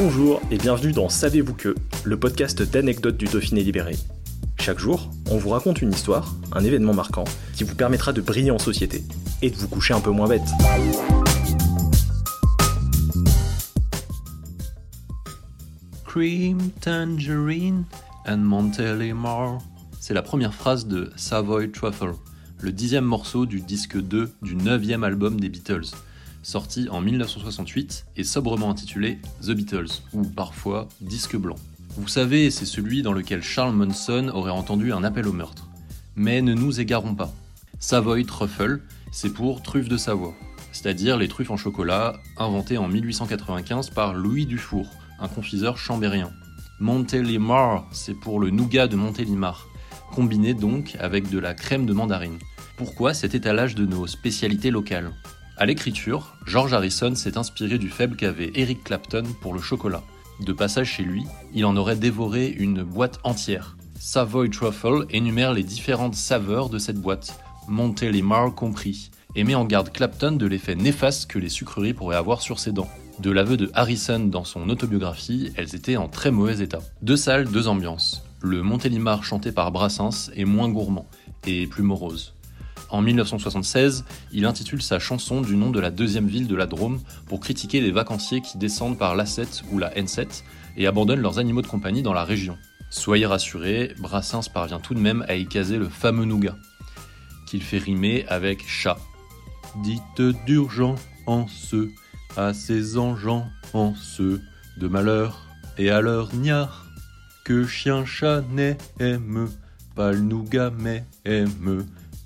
Bonjour et bienvenue dans Savez-vous que, le podcast d'anecdotes du Dauphiné libéré. Chaque jour, on vous raconte une histoire, un événement marquant, qui vous permettra de briller en société et de vous coucher un peu moins bête. C'est la première phrase de Savoy Truffle, le dixième morceau du disque 2 du neuvième album des Beatles, sorti en 1968 et sobrement intitulé The Beatles, ou parfois Disque blanc. Vous savez, c'est celui dans lequel Charles Manson aurait entendu un appel au meurtre. Mais ne nous égarons pas. Savoy Truffle, c'est pour truffe de Savoie, c'est-à-dire les truffes en chocolat inventées en 1895 par Louis Dufour, un confiseur chambérien. Montélimar, c'est pour le nougat de Montélimar, combiné donc avec de la crème de mandarine. Pourquoi cet étalage de nos spécialités locales? À l'écriture, George Harrison s'est inspiré du faible qu'avait Eric Clapton pour le chocolat. De passage chez lui, il en aurait dévoré une boîte entière. Savoy Truffle énumère les différentes saveurs de cette boîte, Montélimar compris, et met en garde Clapton de l'effet néfaste que les sucreries pourraient avoir sur ses dents. De l'aveu de Harrison dans son autobiographie, elles étaient en très mauvais état. Deux salles, deux ambiances. Le Montélimar chanté par Brassens est moins gourmand et plus morose. En 1976, il intitule sa chanson du nom de la deuxième ville de la Drôme pour critiquer les vacanciers qui descendent par l'A7 ou la N7 et abandonnent leurs animaux de compagnie dans la région. Soyez rassurés, Brassens parvient tout de même à y caser le fameux nougat, qu'il fait rimer avec chat. Dites d'urgence à ces engens en de malheur et à leur niard que chien chat n'aime pas le nougat mais aime